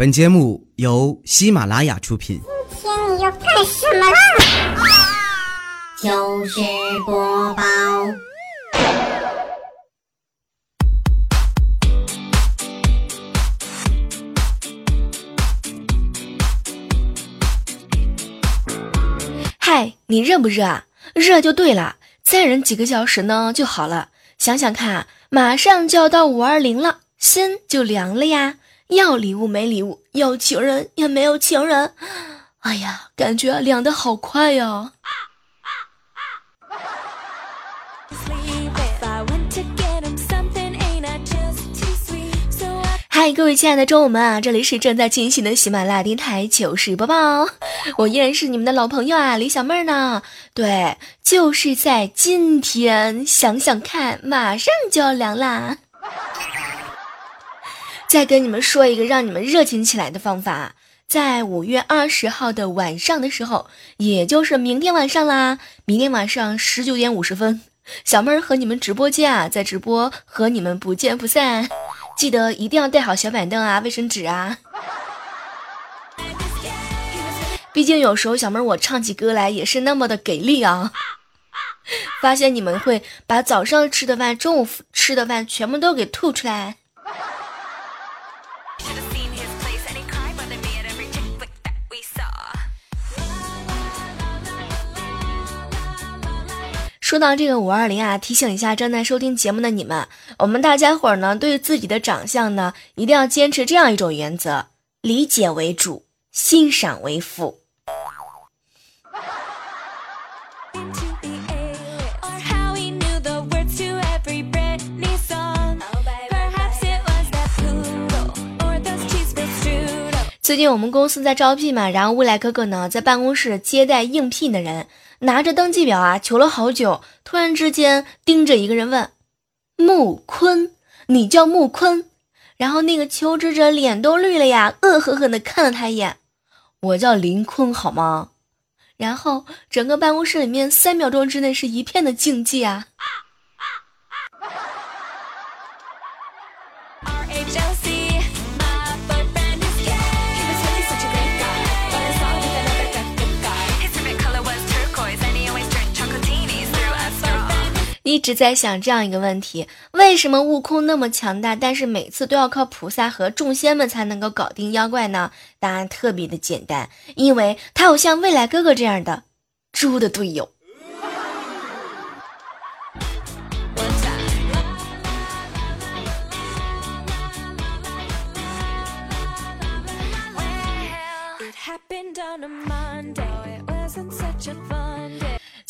本节目由喜马拉雅出品。今天你要干什么啦？糗事播报。嗨，你热不热啊？热就对了，再忍几个小时呢就好了。想想看，马上就要到五二零了，心就凉了呀。要礼物没礼物，要情人也没有情人，哎呀，感觉凉的好快呀！嗨，各位亲爱的中午们啊，这里是正在进行的喜马拉雅电台糗事播报，我依然是你们的老朋友啊，李小妹儿呢。对，就是在今天，想想看，马上就要凉啦。再跟你们说一个让你们热情起来的方法，在五月二十号的晚上的时候，也就是明天晚上啦，明天晚上十九点五十分，小妹儿和你们直播间啊，在直播和你们不见不散，记得一定要带好小板凳啊，卫生纸啊，毕竟有时候小妹儿我唱起歌来也是那么的给力啊，发现你们会把早上吃的饭、中午吃的饭全部都给吐出来。说到这个五二零啊，提醒一下正在收听节目的你们，我们大家伙儿呢，对自己的长相呢，一定要坚持这样一种原则：理解为主，欣赏为辅。最近我们公司在招聘嘛，然后未来哥哥呢，在办公室接待应聘的人。拿着登记表啊，求了好久，突然之间盯着一个人问：“木坤，你叫木坤？”然后那个求职者脸都绿了呀，恶狠狠地看了他一眼：“我叫林坤，好吗？”然后整个办公室里面三秒钟之内是一片的静寂啊。一直在想这样一个问题：为什么悟空那么强大，但是每次都要靠菩萨和众仙们才能够搞定妖怪呢？答案特别的简单，因为他有像未来哥哥这样的猪的队友。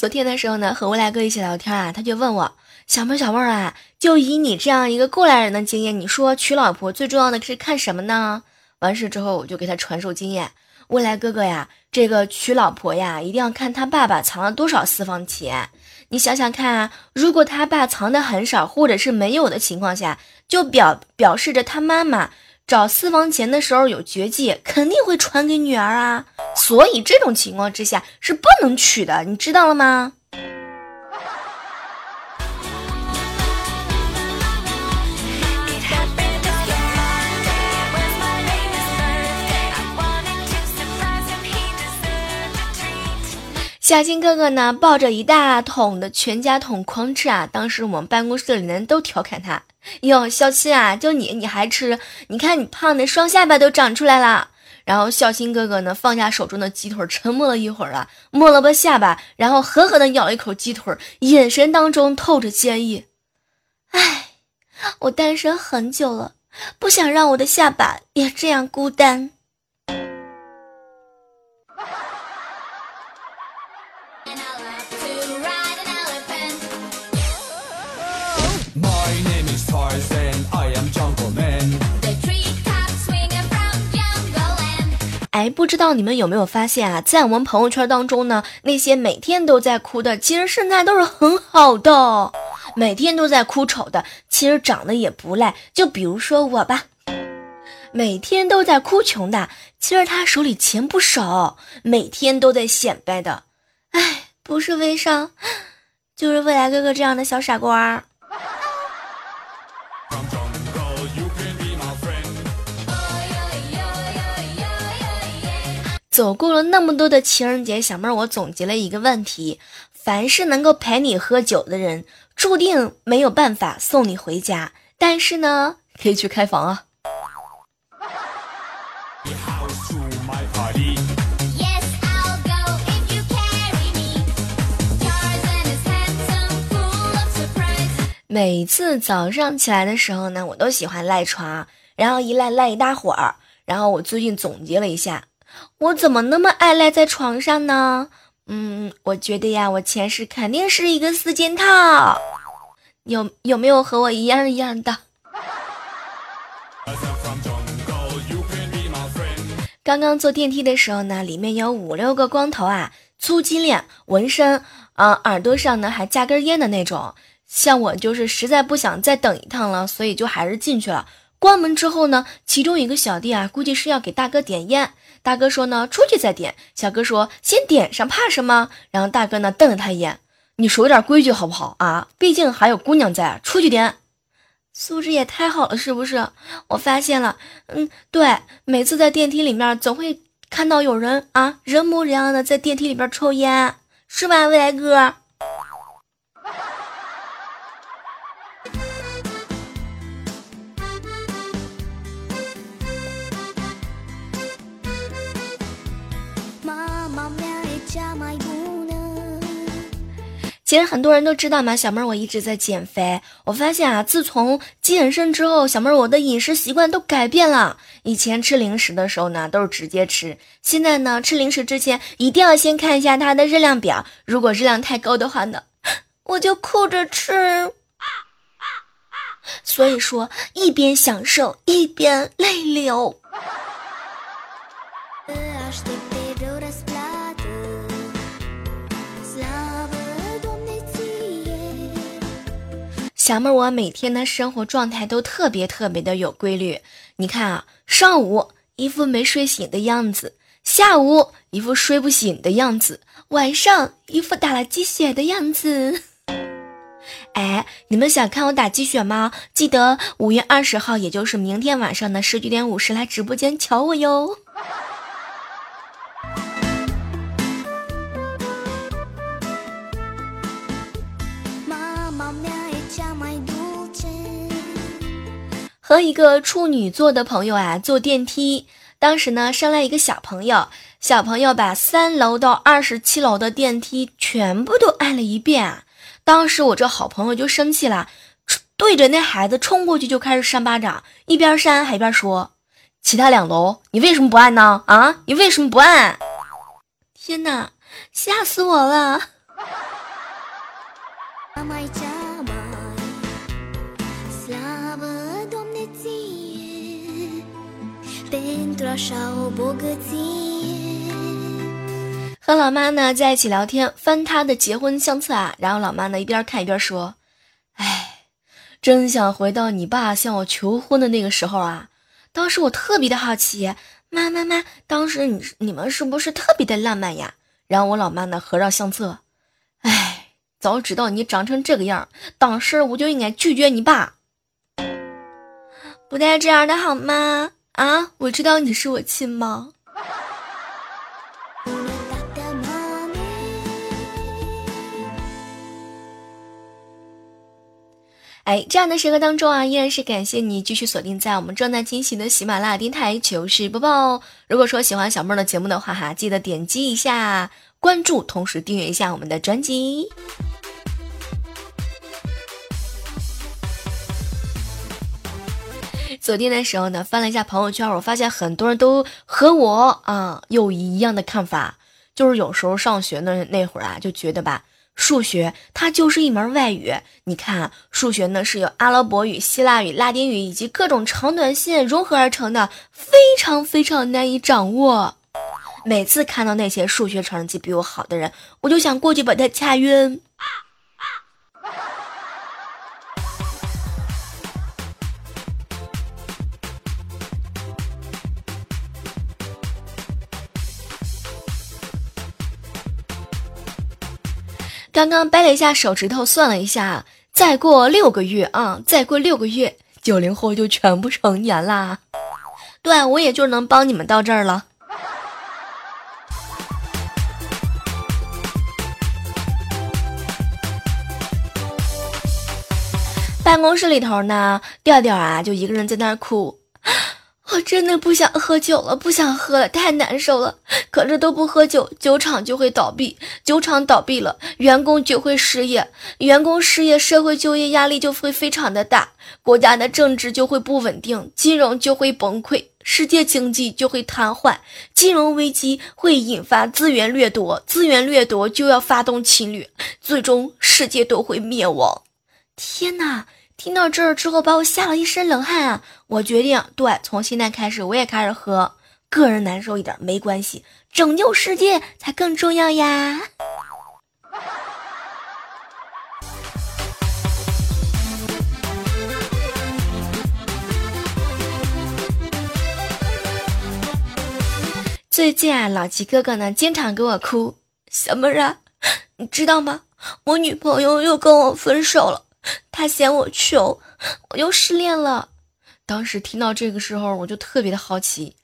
昨天的时候呢，和未来哥一起聊天啊，他就问我小妹小妹啊，就以你这样一个过来人的经验，你说娶老婆最重要的是看什么呢？完事之后，我就给他传授经验，未来哥哥呀，这个娶老婆呀，一定要看他爸爸藏了多少私房钱。你想想看啊，如果他爸藏的很少，或者是没有的情况下，就表表示着他妈妈。找私房钱的时候有绝技，肯定会传给女儿啊，所以这种情况之下是不能娶的，你知道了吗？小新哥哥呢，抱着一大桶的全家桶狂吃啊！当时我们办公室里人都调侃他：“哟，小新啊，就你你还吃？你看你胖的双下巴都长出来了。”然后小新哥哥呢，放下手中的鸡腿，沉默了一会儿啊，摸了摸下巴，然后狠狠地咬了一口鸡腿，眼神当中透着坚毅。唉，我单身很久了，不想让我的下巴也这样孤单。哎，不知道你们有没有发现啊，在我们朋友圈当中呢，那些每天都在哭的，其实身材都是很好的；每天都在哭丑的，其实长得也不赖。就比如说我吧，每天都在哭穷的，其实他手里钱不少；每天都在显摆的，哎，不是微商，就是未来哥哥这样的小傻瓜。走过了那么多的情人节，小妹儿，我总结了一个问题：凡是能够陪你喝酒的人，注定没有办法送你回家。但是呢，可以去开房啊。每次早上起来的时候呢，我都喜欢赖床，然后一赖赖一大会儿。然后我最近总结了一下，我怎么那么爱赖在床上呢？嗯，我觉得呀，我前世肯定是一个四件套。有有没有和我一样一样的？刚刚坐电梯的时候呢，里面有五六个光头啊，粗金链、纹身，啊，耳朵上呢还加根烟的那种。像我就是实在不想再等一趟了，所以就还是进去了。关门之后呢，其中一个小弟啊，估计是要给大哥点烟。大哥说呢，出去再点。小哥说先点上，怕什么？然后大哥呢瞪了他一眼，你守点规矩好不好啊？毕竟还有姑娘在，出去点。素质也太好了，是不是？我发现了，嗯，对，每次在电梯里面总会看到有人啊，人模人样的在电梯里边抽烟，是吧，未来哥？其实很多人都知道嘛，小妹儿我一直在减肥。我发现啊，自从健身之后，小妹儿我的饮食习惯都改变了。以前吃零食的时候呢，都是直接吃；现在呢，吃零食之前一定要先看一下它的热量表，如果热量太高的话呢，我就哭着吃。所以说，一边享受一边泪流。小妹儿，我每天的生活状态都特别特别的有规律。你看啊，上午一副没睡醒的样子，下午一副睡不醒的样子，晚上一副打了鸡血的样子。哎，你们想看我打鸡血吗？记得五月二十号，也就是明天晚上的十九点五十来直播间瞧我哟。和一个处女座的朋友啊坐电梯，当时呢上来一个小朋友，小朋友把三楼到二十七楼的电梯全部都按了一遍，当时我这好朋友就生气了，对着那孩子冲过去就开始扇巴掌，一边扇还一边说：“其他两楼你为什么不按呢？啊，你为什么不按？”天哪，吓死我了！和老妈呢在一起聊天，翻她的结婚相册啊，然后老妈呢一边看一边说：“哎，真想回到你爸向我求婚的那个时候啊！当时我特别的好奇，妈妈妈，当时你你们是不是特别的浪漫呀？”然后我老妈呢合上相册，哎，早知道你长成这个样，当时我就应该拒绝你爸，不带这样的好吗？啊，我知道你是我亲妈。哎，这样的时刻当中啊，依然是感谢你继续锁定在我们正在进行的喜马拉雅电台糗事播报。如果说喜欢小妹儿的节目的话哈，记得点击一下关注，同时订阅一下我们的专辑。昨天的时候呢，翻了一下朋友圈，我发现很多人都和我啊有一样的看法，就是有时候上学那那会儿啊，就觉得吧，数学它就是一门外语。你看，数学呢是由阿拉伯语、希腊语、拉丁语以及各种长短线融合而成的，非常非常难以掌握。每次看到那些数学成绩比我好的人，我就想过去把他掐晕。刚刚掰了一下手指头，算了一下，再过六个月啊，再过六个月，九零后就全部成年啦。对，我也就能帮你们到这儿了。办公室里头呢，调调啊，就一个人在那儿哭。我真的不想喝酒了，不想喝了，太难受了。可是都不喝酒，酒厂就会倒闭，酒厂倒闭了，员工就会失业，员工失业，社会就业压力就会非常的大，国家的政治就会不稳定，金融就会崩溃，世界经济就会瘫痪，金融危机会引发资源掠夺，资源掠夺就要发动侵略，最终世界都会灭亡。天哪！听到这儿之后，把我吓了一身冷汗啊！我决定，对，从现在开始我也开始喝。个人难受一点没关系，拯救世界才更重要呀！最近啊，老齐哥哥呢，经常给我哭。小妹儿啊，你知道吗？我女朋友又跟我分手了。他嫌我穷，我又失恋了。当时听到这个时候，我就特别的好奇，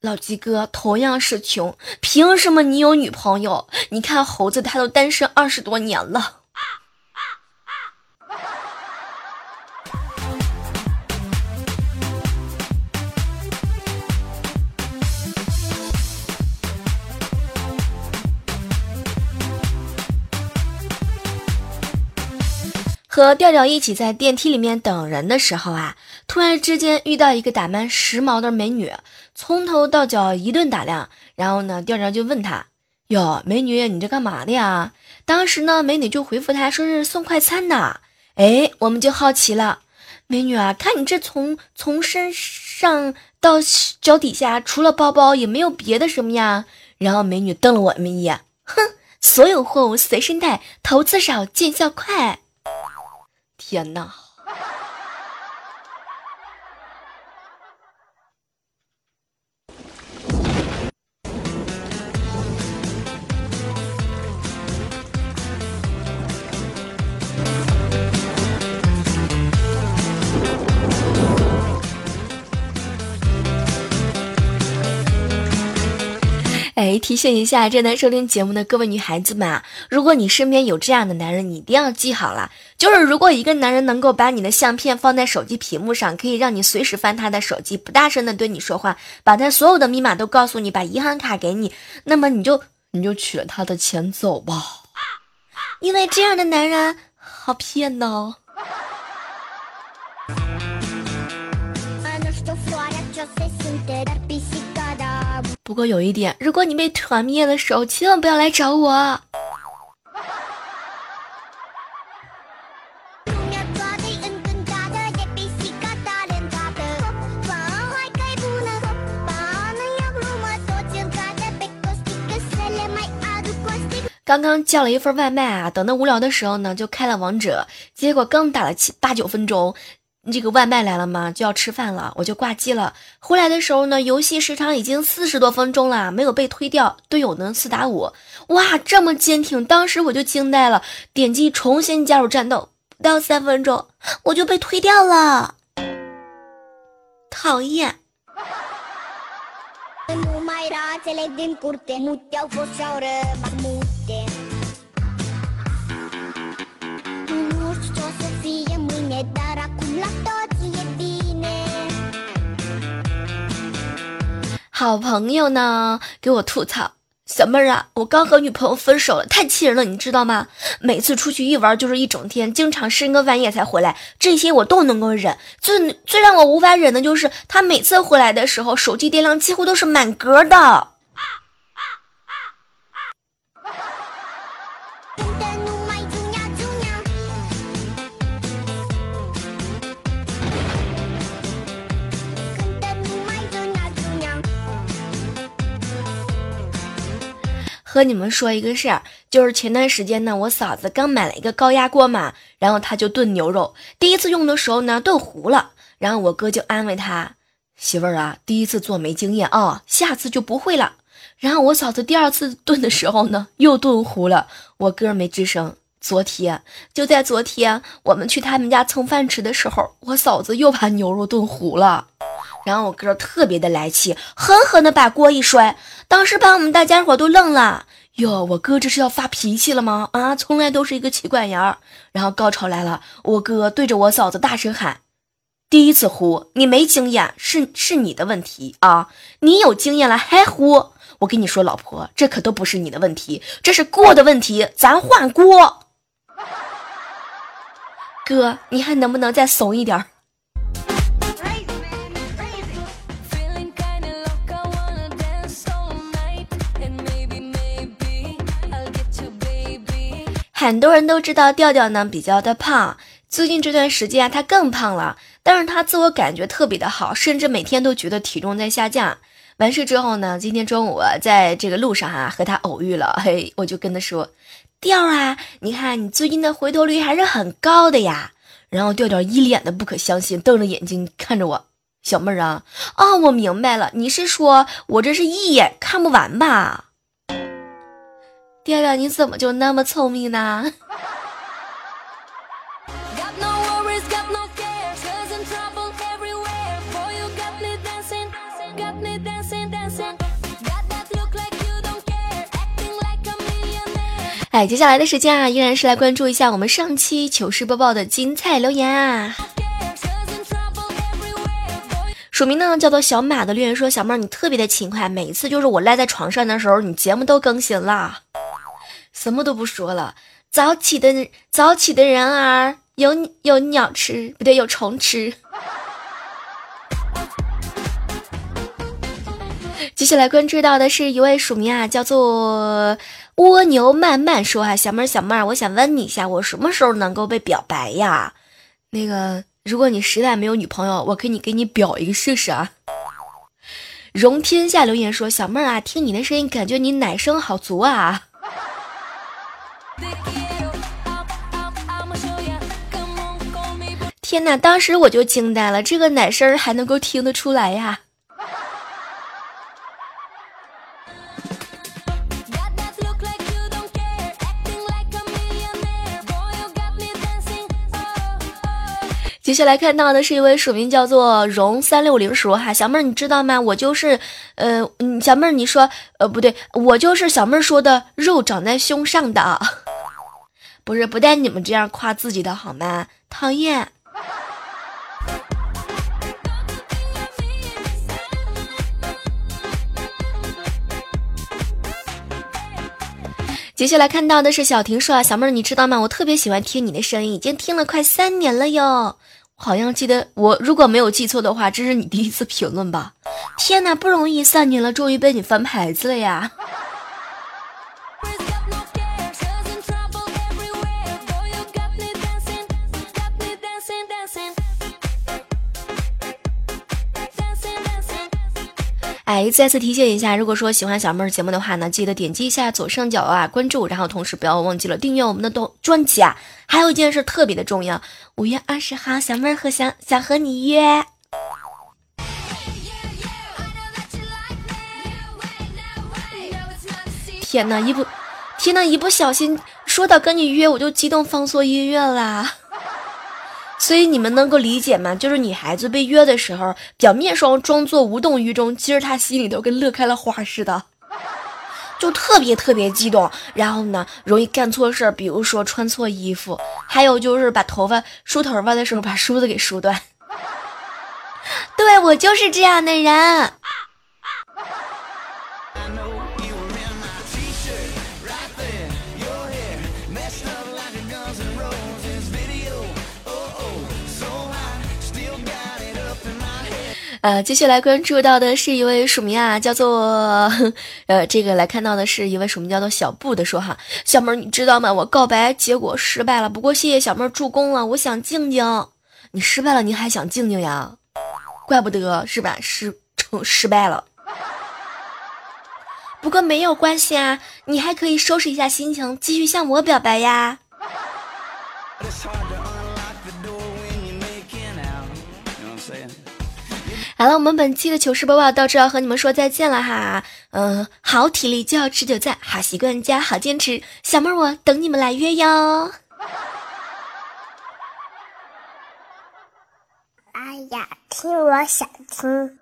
老鸡哥同样是穷，凭什么你有女朋友？你看猴子他都单身二十多年了。和调调一起在电梯里面等人的时候啊，突然之间遇到一个打扮时髦的美女，从头到脚一顿打量。然后呢，调调就问他：“哟，美女，你这干嘛的呀？”当时呢，美女就回复他说是送快餐的。哎，我们就好奇了，美女啊，看你这从从身上到脚底下，除了包包也没有别的什么呀？然后美女瞪了我们一眼，哼，所有货物随身带，投资少，见效快。天呐！哎，提醒一下正在收听节目的各位女孩子们啊，如果你身边有这样的男人，你一定要记好了。就是如果一个男人能够把你的相片放在手机屏幕上，可以让你随时翻他的手机，不大声的对你说话，把他所有的密码都告诉你，把银行卡给你，那么你就你就取了他的钱走吧，因为这样的男人好骗呢。不过有一点，如果你被团灭的时候，千万不要来找我。刚刚叫了一份外卖啊，等的无聊的时候呢，就开了王者，结果刚打了七八九分钟。这个外卖来了吗？就要吃饭了，我就挂机了。回来的时候呢，游戏时长已经四十多分钟了，没有被推掉，队友呢四打五，哇，这么坚挺！当时我就惊呆了，点击重新加入战斗，不到三分钟我就被推掉了，讨厌。好朋友呢，给我吐槽，小妹儿啊，我刚和女朋友分手了，太气人了，你知道吗？每次出去一玩就是一整天，经常深更半夜才回来，这些我都能够忍。最最让我无法忍的就是他每次回来的时候，手机电量几乎都是满格的。和你们说一个事儿，就是前段时间呢，我嫂子刚买了一个高压锅嘛，然后她就炖牛肉，第一次用的时候呢，炖糊了，然后我哥就安慰她媳妇儿啊，第一次做没经验啊，下次就不会了。然后我嫂子第二次炖的时候呢，又炖糊了，我哥没吱声。昨天就在昨天，我们去他们家蹭饭吃的时候，我嫂子又把牛肉炖糊了。然后我哥特别的来气，狠狠的把锅一摔，当时把我们大家伙都愣了。哟，我哥这是要发脾气了吗？啊，从来都是一个气管严儿。然后高潮来了，我哥对着我嫂子大声喊：“第一次呼，你没经验，是是你的问题啊！你有经验了还呼？我跟你说，老婆，这可都不是你的问题，这是锅的问题，咱换锅。哥，你还能不能再怂一点？”很多人都知道调调呢比较的胖，最近这段时间啊他更胖了，但是他自我感觉特别的好，甚至每天都觉得体重在下降。完事之后呢，今天中午在这个路上哈和他偶遇了，嘿，我就跟他说，调啊，你看你最近的回头率还是很高的呀。然后调调一脸的不可相信，瞪着眼睛看着我，小妹儿啊，哦，我明白了，你是说我这是一眼看不完吧？调调，你怎么就那么聪明呢？哎，接下来的时间啊，依然是来关注一下我们上期糗事播报的精彩留言啊。署名呢叫做小马的留言说：“小妹儿，你特别的勤快，每一次就是我赖在床上的时候，你节目都更新了。”什么都不说了，早起的早起的人儿有有鸟吃，不对，有虫吃。接下来关注到的是一位署名啊，叫做蜗牛慢慢说啊，小妹儿小妹儿，我想问你一下，我什么时候能够被表白呀？那个，如果你实在没有女朋友，我可以给你表一个试试啊。容天下留言说，小妹儿啊，听你的声音，感觉你奶声好足啊。天哪！当时我就惊呆了，这个奶声还能够听得出来呀！接下来看到的是一位署名叫做荣三六零叔哈，小妹儿你知道吗？我就是，呃，小妹儿你说，呃，不对，我就是小妹儿说的肉长在胸上的，不是不带你们这样夸自己的好吗？讨厌。接下来看到的是小婷说啊，小妹儿你知道吗？我特别喜欢听你的声音，已经听了快三年了哟。好像记得我如果没有记错的话，这是你第一次评论吧？天哪，不容易，三年了，终于被你翻牌子了呀！哎，再次提醒一下，如果说喜欢小妹儿节目的话呢，记得点击一下左上角啊关注，然后同时不要忘记了订阅我们的动专辑啊。还有一件事特别的重要，五月二十号，小妹儿和想想和你约。天哪，一不，天哪，一不小心说到跟你约，我就激动放错音乐啦。所以你们能够理解吗？就是女孩子被约的时候，表面上装作无动于衷，其实她心里头跟乐开了花似的，就特别特别激动。然后呢，容易干错事儿，比如说穿错衣服，还有就是把头发梳头发的时候把梳子给梳断。对我就是这样的人。呃，接下来关注到的是一位署名啊，叫做呃，这个来看到的是一位署名叫做小布的说哈，小妹儿你知道吗？我告白结果失败了，不过谢谢小妹儿助攻了，我想静静。你失败了，你还想静静呀？怪不得是吧？失成失败了。不过没有关系啊，你还可以收拾一下心情，继续向我表白呀。好了，我们本期的糗事播报到这要和你们说再见了哈。嗯，好体力就要持久战，好习惯加好坚持，小妹儿我等你们来约哟。哎呀，听我想听。